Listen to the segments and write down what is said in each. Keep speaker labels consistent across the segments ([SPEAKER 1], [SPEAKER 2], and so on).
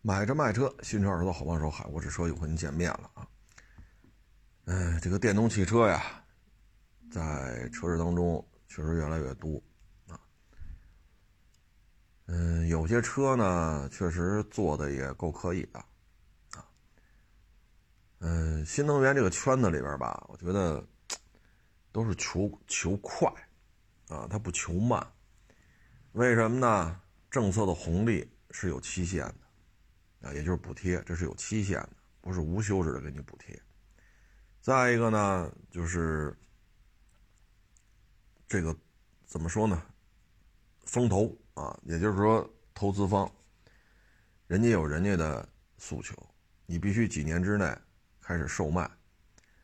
[SPEAKER 1] 买车卖车，新车二手的好帮手，海沃士车又和您见面了啊！嗯，这个电动汽车呀，在车市当中确实越来越多啊。嗯，有些车呢，确实做的也够可以的啊。嗯，新能源这个圈子里边吧，我觉得都是求求快啊，它不求慢。为什么呢？政策的红利是有期限的。啊，也就是补贴，这是有期限的，不是无休止的给你补贴。再一个呢，就是这个怎么说呢？风投啊，也就是说投资方，人家有人家的诉求，你必须几年之内开始售卖，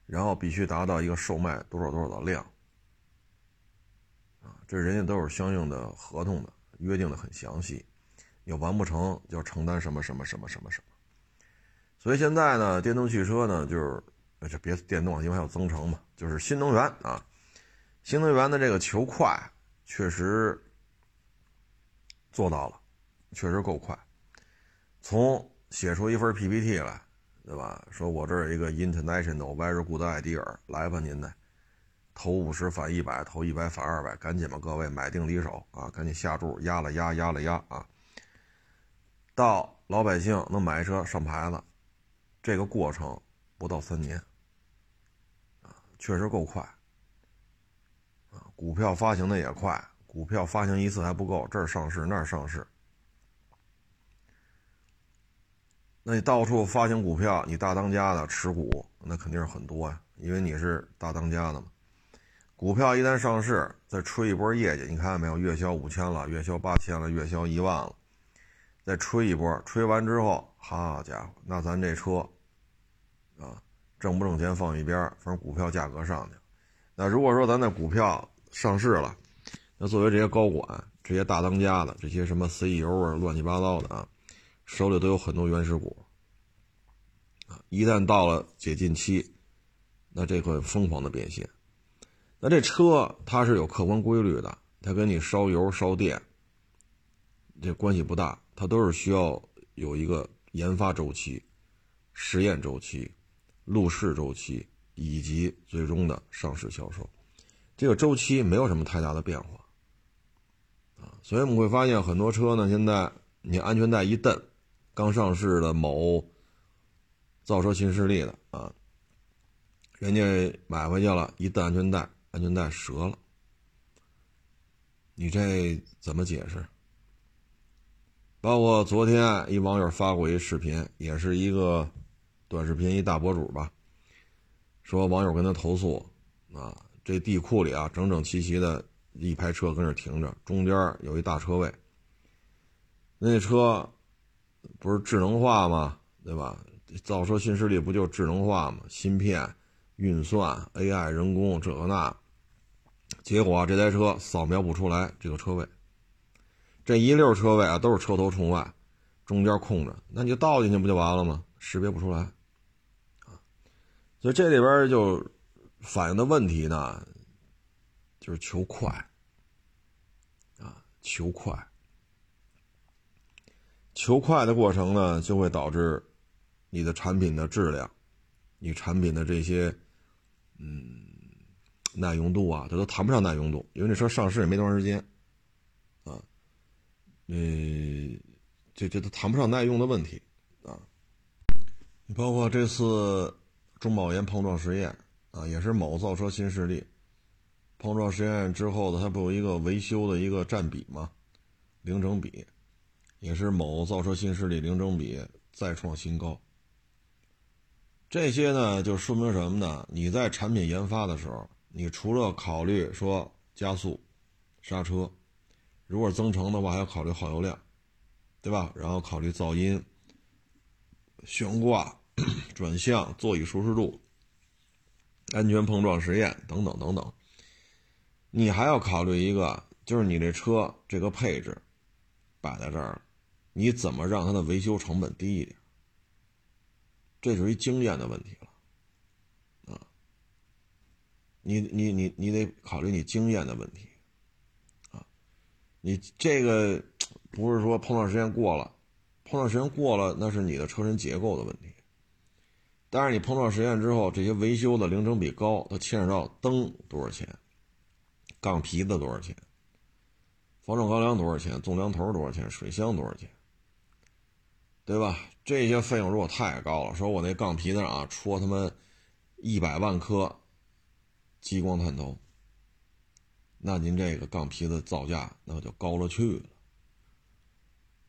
[SPEAKER 1] 然后必须达到一个售卖多少多少的量。啊，这人家都有相应的合同的，约定的很详细。你完不成，就承担什么什么什么什么什么。所以现在呢，电动汽车呢，就是这别电动，因为还有增程嘛，就是新能源啊。新能源的这个求快，确实做到了，确实够快。从写出一份 PPT 来，对吧？说我这儿一个 International Very Good Idea，来吧您的，投五十返一百，投一百返二百，赶紧吧各位买定离手啊，赶紧下注压了压压了压啊。到老百姓能买车上牌子，这个过程不到三年，啊，确实够快，啊，股票发行的也快，股票发行一次还不够，这儿上市那儿上市，那你到处发行股票，你大当家的持股那肯定是很多呀，因为你是大当家的嘛。股票一旦上市，再吹一波业绩，你看见没有？月销五千了，月销八千了，月销一万了。再吹一波，吹完之后，好家伙，那咱这车，啊，挣不挣钱放一边，反正股票价格上去。那如果说咱那股票上市了，那作为这些高管、这些大当家的、这些什么 CEO 啊，乱七八糟的啊，手里都有很多原始股，啊，一旦到了解禁期，那这会疯狂的变现。那这车它是有客观规律的，它跟你烧油烧电，这关系不大。它都是需要有一个研发周期、实验周期、路试周期以及最终的上市销售，这个周期没有什么太大的变化，啊，所以我们会发现很多车呢，现在你安全带一蹬，刚上市的某造车新势力的啊，人家买回去了，一蹬安全带，安全带折了，你这怎么解释？包括昨天一网友发过一视频，也是一个短视频一大博主吧，说网友跟他投诉，啊，这地库里啊整整齐齐的一排车跟这停着，中间有一大车位。那车不是智能化吗？对吧？造车新势力不就智能化吗？芯片、运算、AI、人工这个那，结果这台车扫描不出来这个车位。这一溜车位啊，都是车头冲外，中间空着，那你就倒进去不就完了吗？识别不出来，啊，所以这里边就反映的问题呢，就是求快，啊，求快，求快的过程呢，就会导致你的产品的质量，你产品的这些，嗯，耐用度啊，它都谈不上耐用度，因为这车上市也没多长时间。啊嗯，这这都谈不上耐用的问题啊。你包括这次中保研碰撞实验啊，也是某造车新势力碰撞实验之后的，它不有一个维修的一个占比吗？零整比，也是某造车新势力零整比再创新高。这些呢，就说明什么呢？你在产品研发的时候，你除了考虑说加速、刹车。如果增程的话，还要考虑耗油量，对吧？然后考虑噪音、悬挂、转向、座椅舒适度、安全碰撞实验等等等等。你还要考虑一个，就是你这车这个配置摆在这儿，你怎么让它的维修成本低一点？这是一经验的问题了，啊，你你你你得考虑你经验的问题。你这个不是说碰撞时间过了，碰撞时间过了，那是你的车身结构的问题。但是你碰撞时间之后，这些维修的零整比高，它牵扯到灯多少钱，杠皮子多少钱，防撞钢梁多少钱，纵梁头多少钱，水箱多少钱，对吧？这些费用如果太高了，说我那杠皮子啊戳他妈一百万颗激光探头，那您这个杠皮的造价那就高了去了，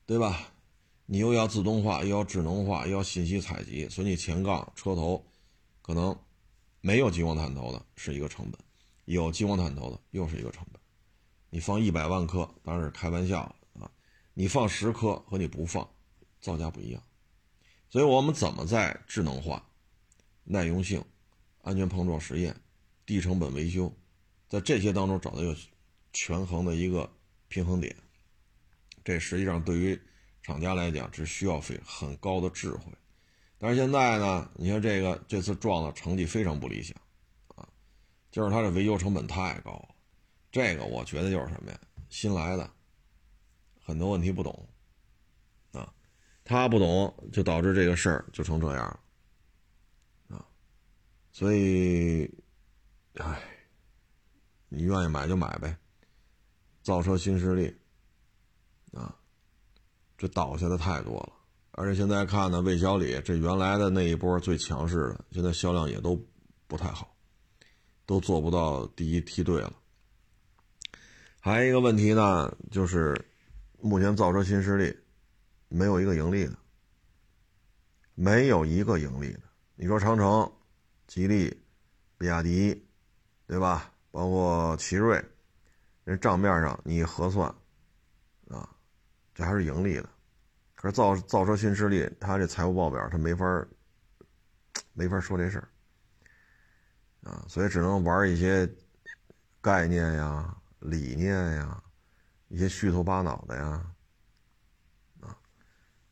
[SPEAKER 1] 对吧？你又要自动化，又要智能化，又要信息采集，所以你前杠、车头可能没有激光探头的是一个成本，有激光探头的又是一个成本。你放一百万颗当然是开玩笑啊，你放十颗和你不放造价不一样。所以我们怎么在智能化、耐用性、安全碰撞实验、低成本维修，在这些当中找到一个权衡的一个平衡点？这实际上对于。厂家来讲，只需要费很高的智慧，但是现在呢，你看这个这次撞的成绩非常不理想，啊，就是它的维修成本太高。这个我觉得就是什么呀？新来的，很多问题不懂，啊，他不懂就导致这个事儿就成这样了，啊，所以，唉，你愿意买就买呗，造车新势力，啊。这倒下的太多了，而且现在看呢，魏小李这原来的那一波最强势的，现在销量也都不太好，都做不到第一梯队了。还有一个问题呢，就是目前造车新势力没有一个盈利的，没有一个盈利的。你说长城、吉利、比亚迪，对吧？包括奇瑞，人账面上你核算。啊这还是盈利的，可是造造车新势力，他这财务报表他没法没法说这事儿啊，所以只能玩一些概念呀、理念呀、一些虚头巴脑的呀啊，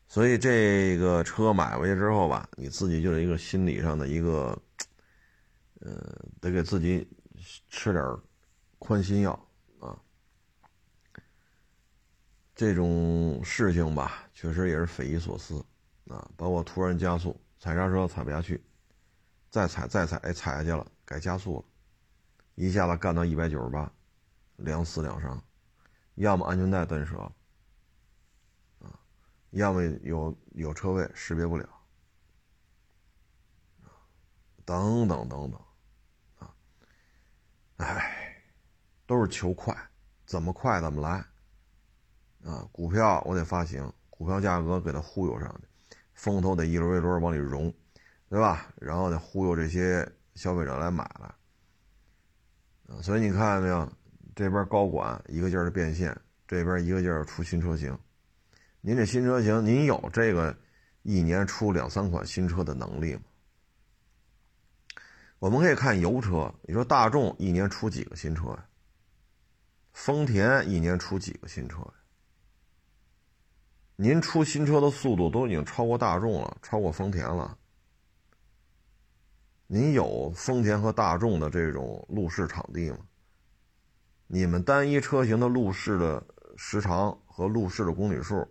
[SPEAKER 1] 所以这个车买回去之后吧，你自己就是一个心理上的一个，呃，得给自己吃点宽心药啊。这种事情吧，确实也是匪夷所思啊！包括突然加速，踩刹车踩不下去，再踩再踩，哎，踩下去了，该加速了，一下子干到一百九十八，两死两伤，要么安全带断折，要么有有车位识别不了，等等等等，哎，都是求快，怎么快怎么来。啊，股票我得发行，股票价格给它忽悠上去，风头得一轮一轮往里融，对吧？然后得忽悠这些消费者来买了。啊，所以你看见没有？这边高管一个劲儿的变现，这边一个劲儿出新车型。您这新车型，您有这个一年出两三款新车的能力吗？我们可以看油车，你说大众一年出几个新车呀？丰田一年出几个新车呀？您出新车的速度都已经超过大众了，超过丰田了。您有丰田和大众的这种路试场地吗？你们单一车型的路试的时长和路试的公里数，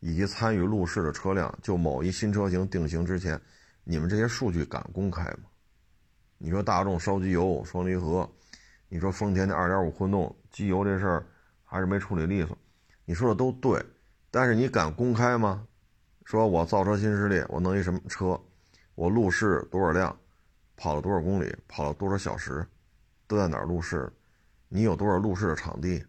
[SPEAKER 1] 以及参与路试的车辆，就某一新车型定型之前，你们这些数据敢公开吗？你说大众烧机油双离合，你说丰田的2.5混动机油这事儿还是没处理利索，你说的都对。但是你敢公开吗？说我造车新势力，我弄一什么车，我路试多少辆，跑了多少公里，跑了多少小时，都在哪儿路试？你有多少路试的场地？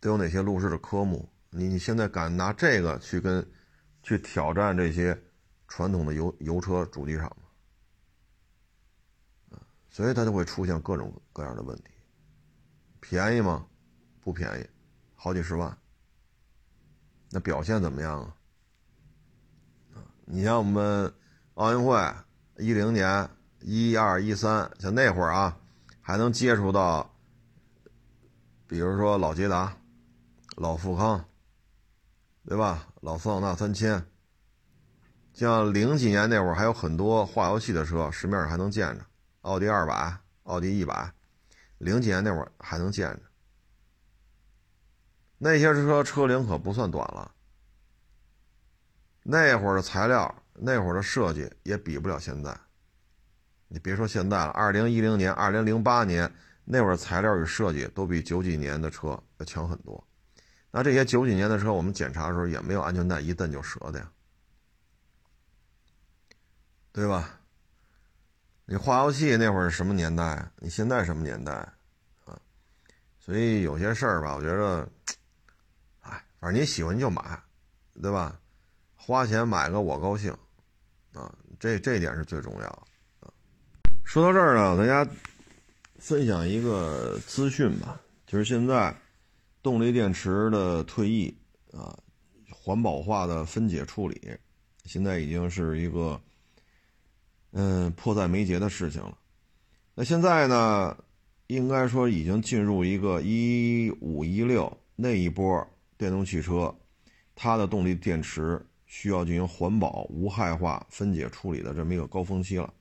[SPEAKER 1] 都有哪些路试的科目？你你现在敢拿这个去跟，去挑战这些传统的油油车主机厂？所以它就会出现各种各样的问题。便宜吗？不便宜，好几十万。那表现怎么样啊？你像我们奥运会一零年、一二、一三，像那会儿啊，还能接触到，比如说老捷达、老富康，对吧？老桑塔纳三千，像零几年那会儿还有很多化油器的车，市面上还能见着，奥迪二百、奥迪一百，零几年那会儿还能见着。那些车车龄可不算短了，那会儿的材料，那会儿的设计也比不了现在。你别说现在了，二零一零年、二零零八年那会儿材料与设计都比九几年的车要强很多。那这些九几年的车，我们检查的时候也没有安全带一蹬就折的呀，对吧？你化油器那会儿是什么年代？你现在什么年代？啊，所以有些事儿吧，我觉得，哎，反正你喜欢就买，对吧？花钱买个我高兴，啊，这这点是最重要的。啊，说到这儿呢，大家分享一个资讯吧，就是现在动力电池的退役啊，环保化的分解处理，现在已经是一个。嗯，迫在眉睫的事情了。那现在呢，应该说已经进入一个一五一六那一波电动汽车，它的动力电池需要进行环保无害化分解处理的这么一个高峰期了。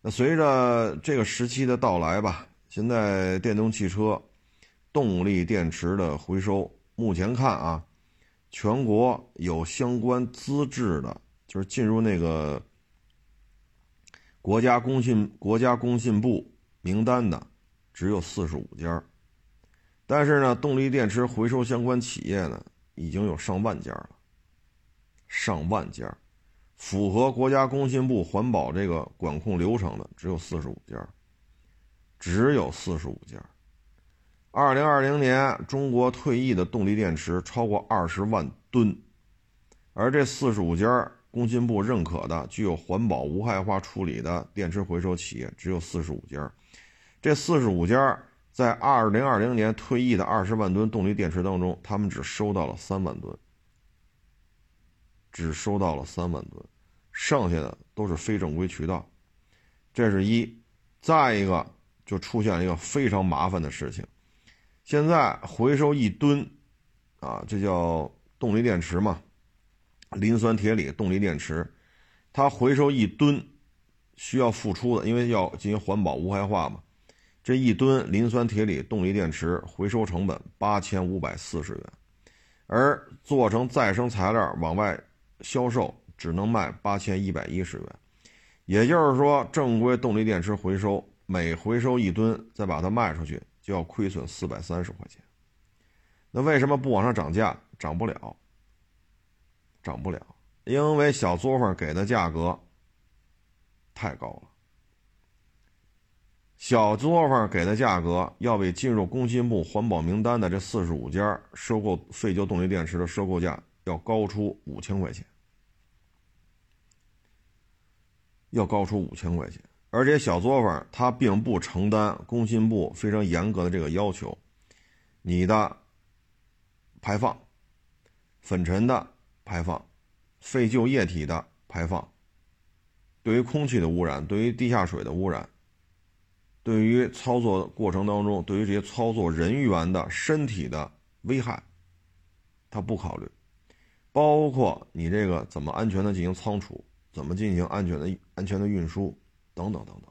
[SPEAKER 1] 那随着这个时期的到来吧，现在电动汽车动力电池的回收，目前看啊，全国有相关资质的，就是进入那个。国家工信国家工信部名单的只有四十五家，但是呢，动力电池回收相关企业呢已经有上万家了，上万家，符合国家工信部环保这个管控流程的只有四十五家，只有四十五家。二零二零年，中国退役的动力电池超过二十万吨，而这四十五家。工信部认可的具有环保无害化处理的电池回收企业只有四十五家，这四十五家在二零二零年退役的二十万吨动力电池当中，他们只收到了三万吨，只收到了三万吨，剩下的都是非正规渠道。这是一，再一个就出现了一个非常麻烦的事情，现在回收一吨，啊，这叫动力电池嘛。磷酸铁锂动力电池，它回收一吨需要付出的，因为要进行环保无害化嘛。这一吨磷酸铁锂动力电池回收成本八千五百四十元，而做成再生材料往外销售只能卖八千一百一十元。也就是说，正规动力电池回收每回收一吨，再把它卖出去就要亏损四百三十块钱。那为什么不往上涨价？涨不了。涨不了，因为小作坊给的价格太高了。小作坊给的价格要比进入工信部环保名单的这四十五家收购废旧动力电池的收购价要高出五千块钱，要高出五千块钱。而且小作坊它并不承担工信部非常严格的这个要求，你的排放粉尘的。排放废旧液体的排放，对于空气的污染，对于地下水的污染，对于操作过程当中，对于这些操作人员的身体的危害，他不考虑，包括你这个怎么安全的进行仓储，怎么进行安全的安全的运输等等等等。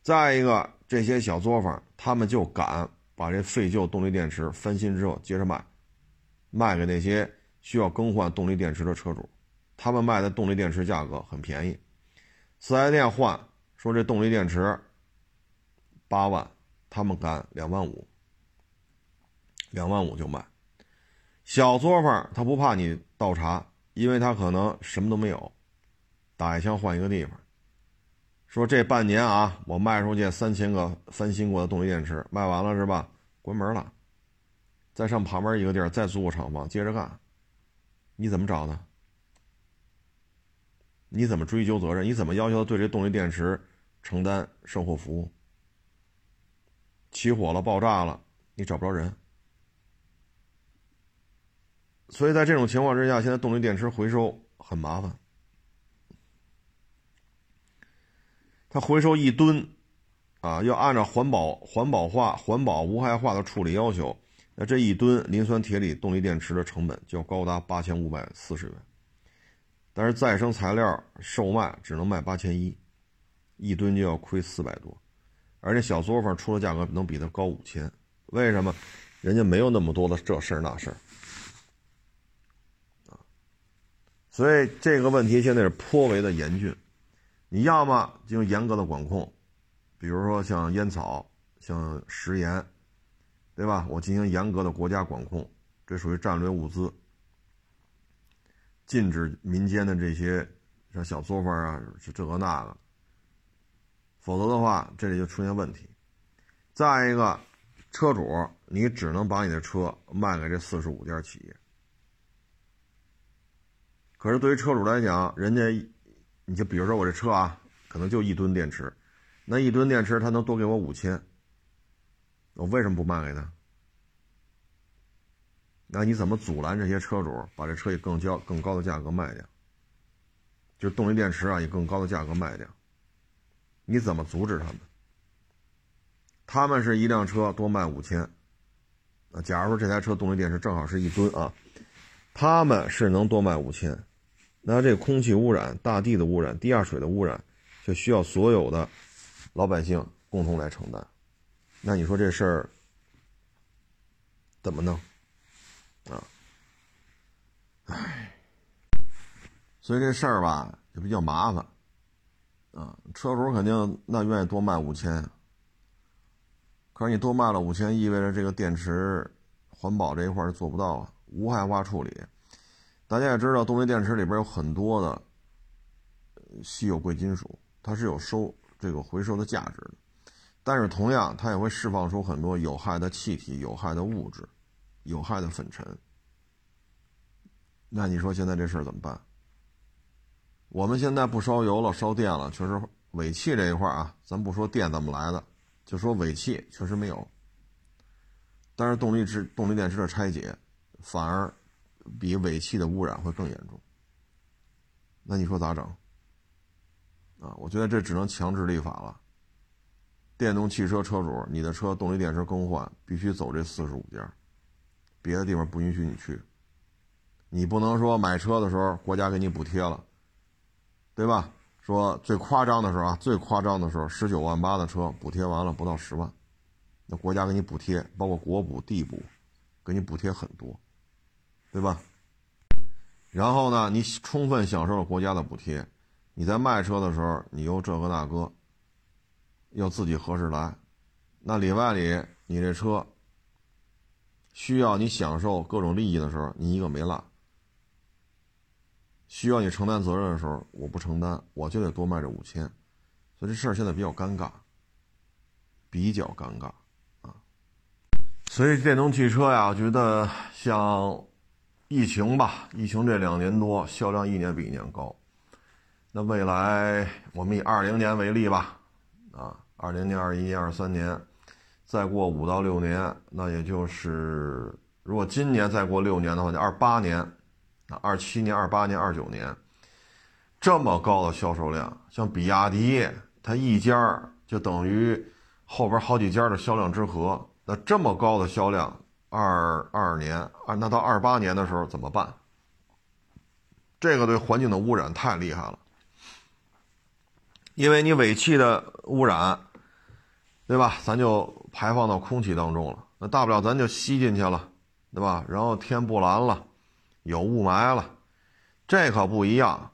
[SPEAKER 1] 再一个，这些小作坊他们就敢把这废旧动力电池翻新之后接着卖，卖给那些。需要更换动力电池的车主，他们卖的动力电池价格很便宜，四 S 店换说这动力电池八万，他们敢两万五，两万五就卖。小作坊他不怕你倒查，因为他可能什么都没有，打一枪换一个地方。说这半年啊，我卖出去三千个翻新过的动力电池，卖完了是吧？关门了，再上旁边一个地儿再租个厂房接着干。你怎么找的？你怎么追究责任？你怎么要求对这动力电池承担售后服务？起火了、爆炸了，你找不着人。所以在这种情况之下，现在动力电池回收很麻烦。它回收一吨，啊，要按照环保、环保化、环保无害化的处理要求。那这一吨磷酸铁锂动力电池的成本就要高达八千五百四十元，但是再生材料售卖只能卖八千一，一吨就要亏四百多，而且小作坊出的价格能比它高五千，为什么？人家没有那么多的这事儿那事儿啊，所以这个问题现在是颇为的严峻。你要么进行严格的管控，比如说像烟草、像食盐，对吧？我进行严格的国家管控，这属于战略物资，禁止民间的这些像小作坊啊，是这个那个。否则的话，这里就出现问题。再一个，车主你只能把你的车卖给这四十五家企业。可是对于车主来讲，人家。你就比如说我这车啊，可能就一吨电池，那一吨电池他能多给我五千，我为什么不卖给他？那你怎么阻拦这些车主把这车以更交更高的价格卖掉？就动力电池啊，以更高的价格卖掉，你怎么阻止他们？他们是一辆车多卖五千，啊，假如说这台车动力电池正好是一吨啊，他们是能多卖五千。那这空气污染、大地的污染、地下水的污染，就需要所有的老百姓共同来承担。那你说这事儿怎么弄啊？唉，所以这事儿吧就比较麻烦啊。车主肯定那愿意多卖五千，可是你多卖了五千，意味着这个电池环保这一块儿做不到啊，无害化处理。大家也知道，动力电池里边有很多的稀有贵金属，它是有收这个回收的价值的。但是同样，它也会释放出很多有害的气体、有害的物质、有害的粉尘。那你说现在这事儿怎么办？我们现在不烧油了，烧电了，确实尾气这一块啊，咱不说电怎么来的，就说尾气确实没有。但是动力池、动力电池的拆解反而。比尾气的污染会更严重，那你说咋整？啊，我觉得这只能强制立法了。电动汽车车主，你的车动力电池更换必须走这四十五家，别的地方不允许你去。你不能说买车的时候国家给你补贴了，对吧？说最夸张的时候啊，最夸张的时候十九万八的车补贴完了不到十万，那国家给你补贴，包括国补、地补，给你补贴很多。对吧？然后呢，你充分享受了国家的补贴，你在卖车的时候，你又这个那个，要自己合适来，那里外里你这车需要你享受各种利益的时候，你一个没落；需要你承担责任的时候，我不承担，我就得多卖这五千，所以这事儿现在比较尴尬，比较尴尬啊。所以电动汽车呀，我觉得像。疫情吧，疫情这两年多，销量一年比一年高。那未来我们以二零年为例吧，啊，二零年、二一年、二三年，再过五到六年，那也就是如果今年再过六年的话，就二八年，啊，二七年、二八年、二九年，这么高的销售量，像比亚迪，它一家就等于后边好几家的销量之和，那这么高的销量。二二年啊，那到二八年的时候怎么办？这个对环境的污染太厉害了，因为你尾气的污染，对吧？咱就排放到空气当中了，那大不了咱就吸进去了，对吧？然后天不蓝了，有雾霾了，这可不一样，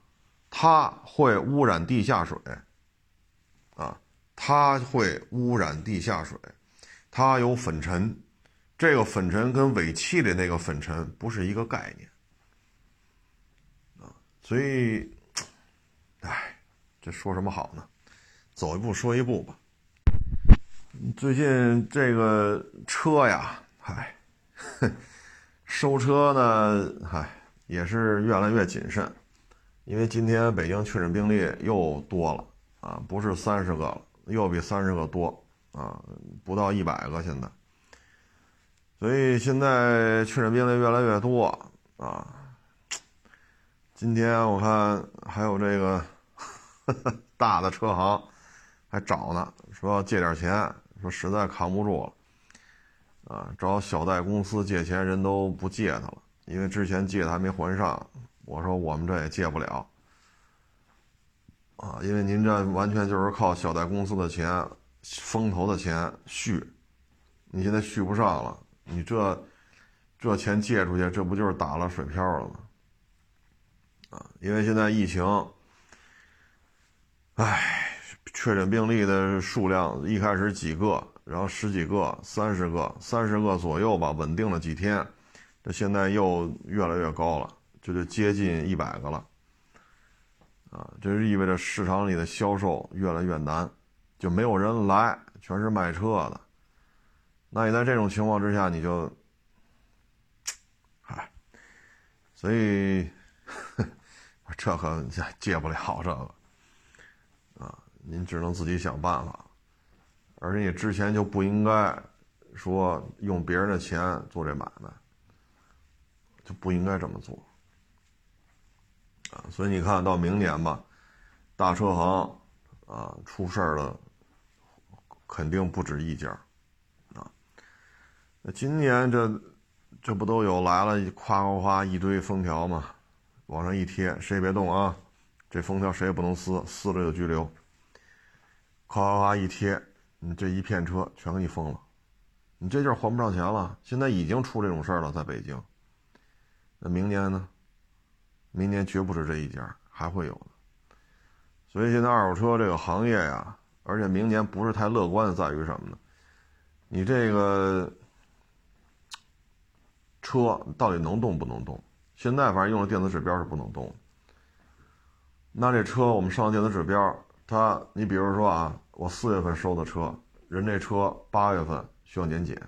[SPEAKER 1] 它会污染地下水，啊，它会污染地下水，它有粉尘。这个粉尘跟尾气的那个粉尘不是一个概念啊，所以，哎，这说什么好呢？走一步说一步吧。最近这个车呀，嗨，收车呢，嗨，也是越来越谨慎，因为今天北京确诊病例又多了啊，不是三十个了，又比三十个多啊，不到一百个现在。所以现在确诊病例越来越多啊！今天我看还有这个 大的车行还找呢，说要借点钱，说实在扛不住了啊，找小贷公司借钱，人都不借他了，因为之前借的还没还上。我说我们这也借不了啊，因为您这完全就是靠小贷公司的钱、风投的钱续，你现在续不上了。你这这钱借出去，这不就是打了水漂了吗？啊，因为现在疫情，唉，确诊病例的数量一开始几个，然后十几个、三十个、三十个左右吧，稳定了几天，这现在又越来越高了，这就接近一百个了。啊，这是意味着市场里的销售越来越难，就没有人来，全是卖车的。那你在这种情况之下，你就，嗨，所以 这可 戒不了这个，您只能自己想办法。而且你之前就不应该说用别人的钱做这买卖，就不应该这么做啊。所以你看到明年吧，大车行啊出事儿了，肯定不止一家啊。那今年这这不都有来了，夸夸夸一堆封条嘛，往上一贴，谁也别动啊，这封条谁也不能撕，撕了就拘留。咔咔咔一贴，你这一片车全给你封了，你这就是还不上钱了。现在已经出这种事儿了，在北京。那明年呢？明年绝不止这一家，还会有的。所以现在二手车这个行业呀，而且明年不是太乐观的，在于什么呢？你这个车到底能动不能动？现在反正用的电子指标是不能动。那这车我们上电子指标，他你比如说啊，我四月份收的车，人这车八月份需要年检，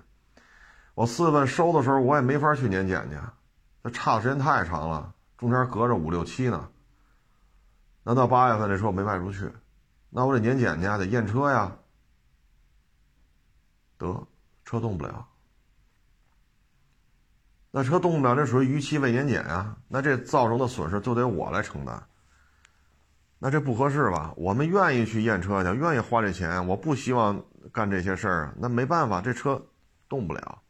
[SPEAKER 1] 我四月份收的时候我也没法去年检去，这差的时间太长了。中间隔着五六七呢，那到八月份这车我没卖出去，那我得年检去，得验车呀。得，车动不了，那车动不了，这属于逾期未年检啊，那这造成的损失就得我来承担。那这不合适吧？我们愿意去验车去，愿意花这钱，我不希望干这些事儿啊。那没办法，这车动不了，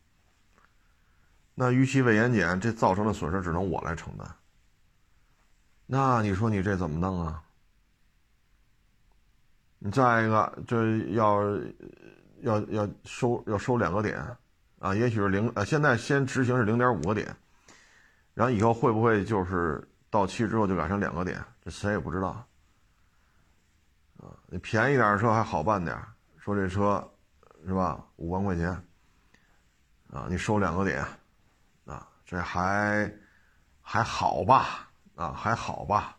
[SPEAKER 1] 那逾期未年检，这造成的损失只能我来承担。那你说你这怎么弄啊？你再一个，这要要要收要收两个点啊，也许是零呃，现在先执行是零点五个点，然后以后会不会就是到期之后就改成两个点？这谁也不知道啊。你便宜点的车还好办点，说这车是吧？五万块钱啊，你收两个点啊，这还还好吧？啊，还好吧，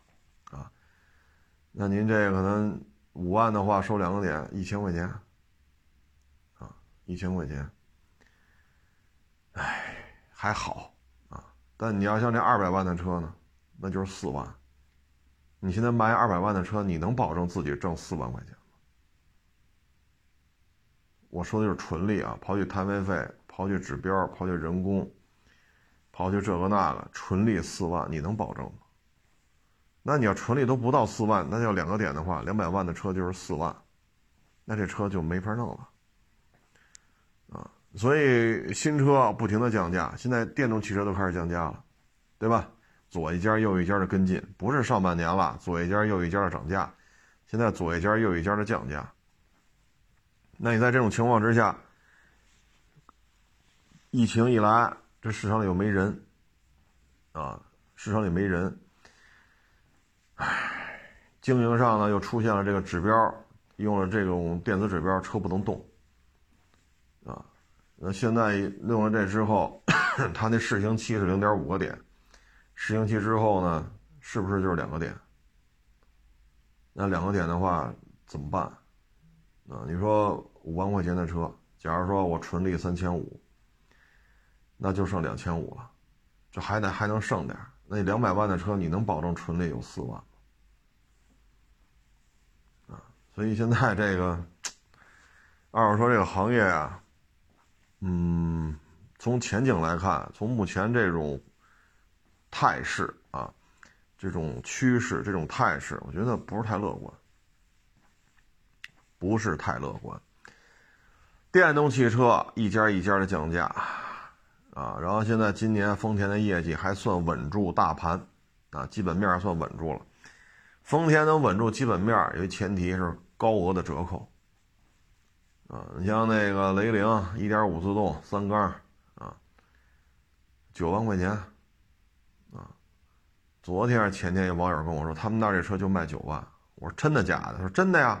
[SPEAKER 1] 啊，那您这可能五万的话收两个点，一千块钱，啊，一千块钱，哎，还好啊。但你要像这二百万的车呢，那就是四万。你现在卖二百万的车，你能保证自己挣四万块钱吗？我说的就是纯利啊，刨去摊位费，刨去指标，刨去人工，刨去这个那个，纯利四万，你能保证吗？那你要纯利都不到四万，那要两个点的话，两百万的车就是四万，那这车就没法弄了，啊，所以新车不停的降价，现在电动汽车都开始降价了，对吧？左一家右一家的跟进，不是上半年了，左一家右一家的涨价，现在左一家右一家的降价。那你在这种情况之下，疫情一来，这市场里又没人，啊，市场里没人。唉，经营上呢又出现了这个指标，用了这种电子指标，车不能动，啊，那现在用了这之后，它那试行期是零点五个点，试用期之后呢，是不是就是两个点？那两个点的话怎么办？啊，你说五万块钱的车，假如说我纯利三千五，那就剩两千五了，这还得还能剩点。那两百万的车，你能保证纯利有四万吗？啊？所以现在这个二手车这个行业啊，嗯，从前景来看，从目前这种态势啊，这种趋势、这种态势，我觉得不是太乐观，不是太乐观。电动汽车一家一家的降价啊，然后现在今年丰田的业绩还算稳住大盘啊，基本面算稳住了。丰田能稳住基本面，有一前提是。高额的折扣，啊，你像那个雷凌一点五自动三缸，啊，九万块钱，昨天还是前天有网友跟我说，他们那儿这车就卖九万。我说真的假的？他说真的呀。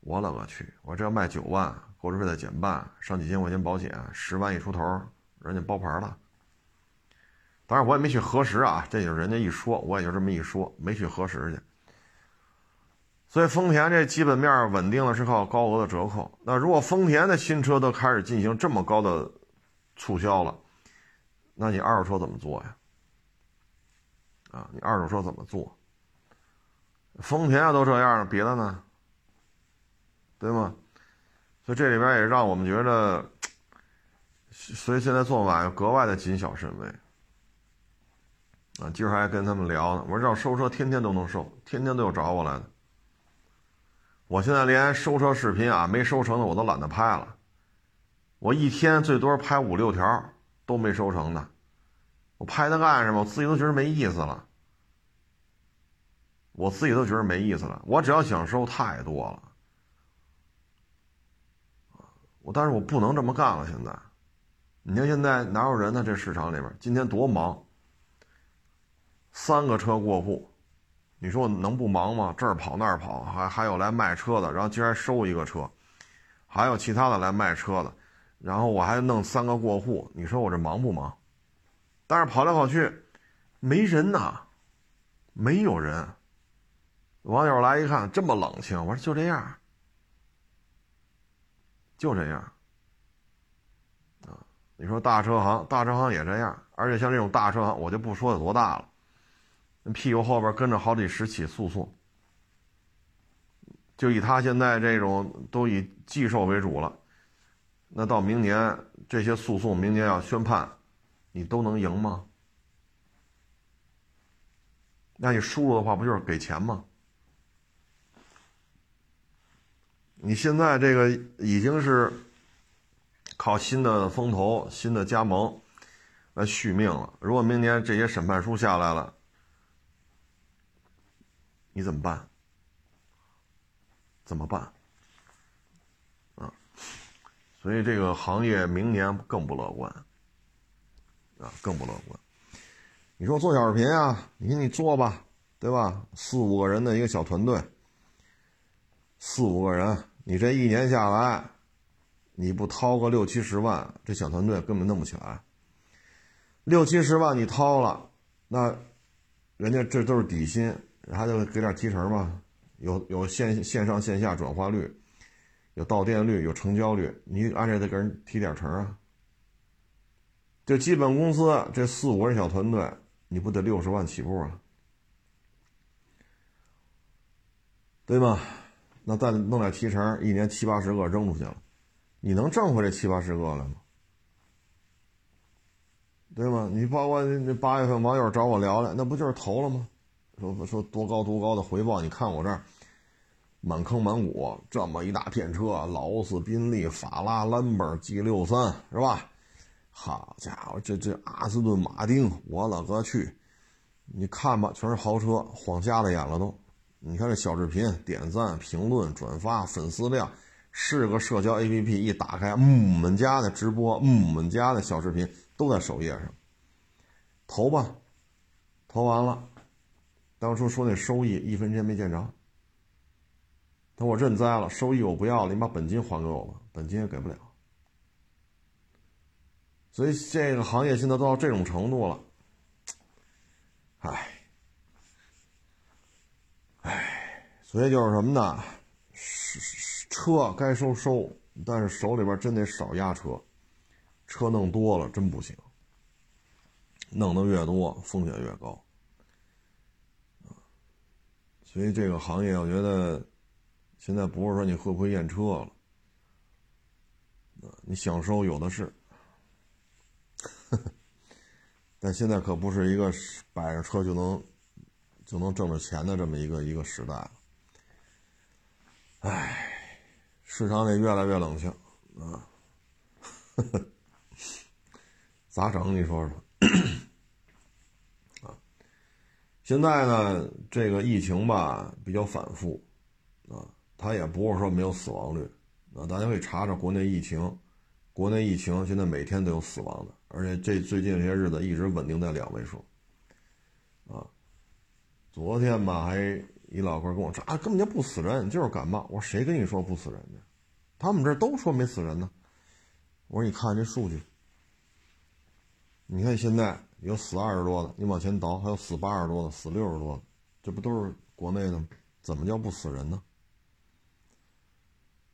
[SPEAKER 1] 我勒个去！我这要卖九万，购置税再减半，上几千块钱保险，十万一出头，人家包牌了。当然我也没去核实啊，这就是人家一说，我也就这么一说，没去核实去。所以丰田这基本面稳定的是靠高额的折扣。那如果丰田的新车都开始进行这么高的促销了，那你二手车怎么做呀？啊，你二手车怎么做？丰田啊都这样了，别的呢？对吗？所以这里边也让我们觉得，所以现在做买要格外的谨小慎微。啊，今儿还跟他们聊呢，我说这收车天天都能收，天天都有找我来的。我现在连收车视频啊没收成的我都懒得拍了，我一天最多拍五六条都没收成的，我拍它干什么？我自己都觉得没意思了，我自己都觉得没意思了。我只要想收太多了，我但是我不能这么干了。现在，你看现在哪有人呢？这市场里边今天多忙。三个车过户，你说我能不忙吗？这儿跑那儿跑，还还有来卖车的，然后今儿收一个车，还有其他的来卖车的，然后我还弄三个过户，你说我这忙不忙？但是跑来跑去，没人呐，没有人。网友来一看这么冷清，我说就这样，就这样。啊，你说大车行，大车行也这样，而且像这种大车行，我就不说有多大了。屁股后边跟着好几十起诉讼，就以他现在这种都以寄售为主了，那到明年这些诉讼，明年要宣判，你都能赢吗？那你输了的话，不就是给钱吗？你现在这个已经是靠新的风投、新的加盟来续命了。如果明年这些审判书下来了，你怎么办？怎么办？啊，所以这个行业明年更不乐观，啊，更不乐观。你说做小视频啊，你说你做吧，对吧？四五个人的一个小团队，四五个人，你这一年下来，你不掏个六七十万，这小团队根本弄不起来。六七十万你掏了，那人家这都是底薪。还得给点提成嘛，有有线线上线下转化率，有到店率，有成交率，你按这得给人提点成啊。这基本公司这四五个人小团队，你不得六十万起步啊？对吗？那再弄点提成，一年七八十个扔出去了，你能挣回这七八十个来吗？对吗？你包括那八月份网友找我聊聊，那不就是投了吗？说说多高多高的回报？你看我这儿满坑满谷这么一大片车，劳斯、宾利、法拉、兰博、G 六三是吧？好家伙，这这阿斯顿马丁，我勒个去！你看吧，全是豪车，晃瞎了眼了都。你看这小视频，点赞、评论、转发，粉丝量是个社交 APP，一打开，嗯，我们家的直播，嗯，我们家的小视频都在首页上。投吧，投完了。当初说那收益一分钱没见着，等我认栽了，收益我不要了，你把本金还给我吧，本金也给不了。所以这个行业现在都到这种程度了，唉，唉，所以就是什么呢？车该收收，但是手里边真得少压车，车弄多了真不行，弄得越多风险越高。所以这个行业，我觉得现在不是说你会不会验车了，你想收有的是，但现在可不是一个摆着车就能就能挣着钱的这么一个一个时代。唉，市场里越来越冷清啊，咋整？你说说。现在呢，这个疫情吧比较反复，啊，它也不是说没有死亡率，啊，大家可以查查国内疫情，国内疫情现在每天都有死亡的，而且这最近这些日子一直稳定在两位数，啊，昨天吧，还一老哥跟我说啊，根本就不死人，就是感冒。我说谁跟你说不死人的？他们这都说没死人呢。我说你看这数据，你看现在有死二十多的，你往前倒还有死八十多的，死六十多的，这不都是国内的吗？怎么叫不死人呢？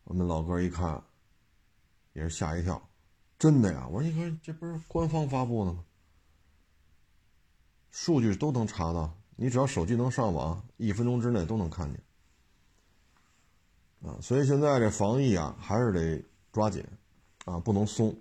[SPEAKER 1] 我们老哥一看，也是吓一跳，真的呀！我说你看这不是官方发布的吗？数据都能查到。你只要手机能上网，一分钟之内都能看见，啊，所以现在这防疫啊，还是得抓紧，啊，不能松。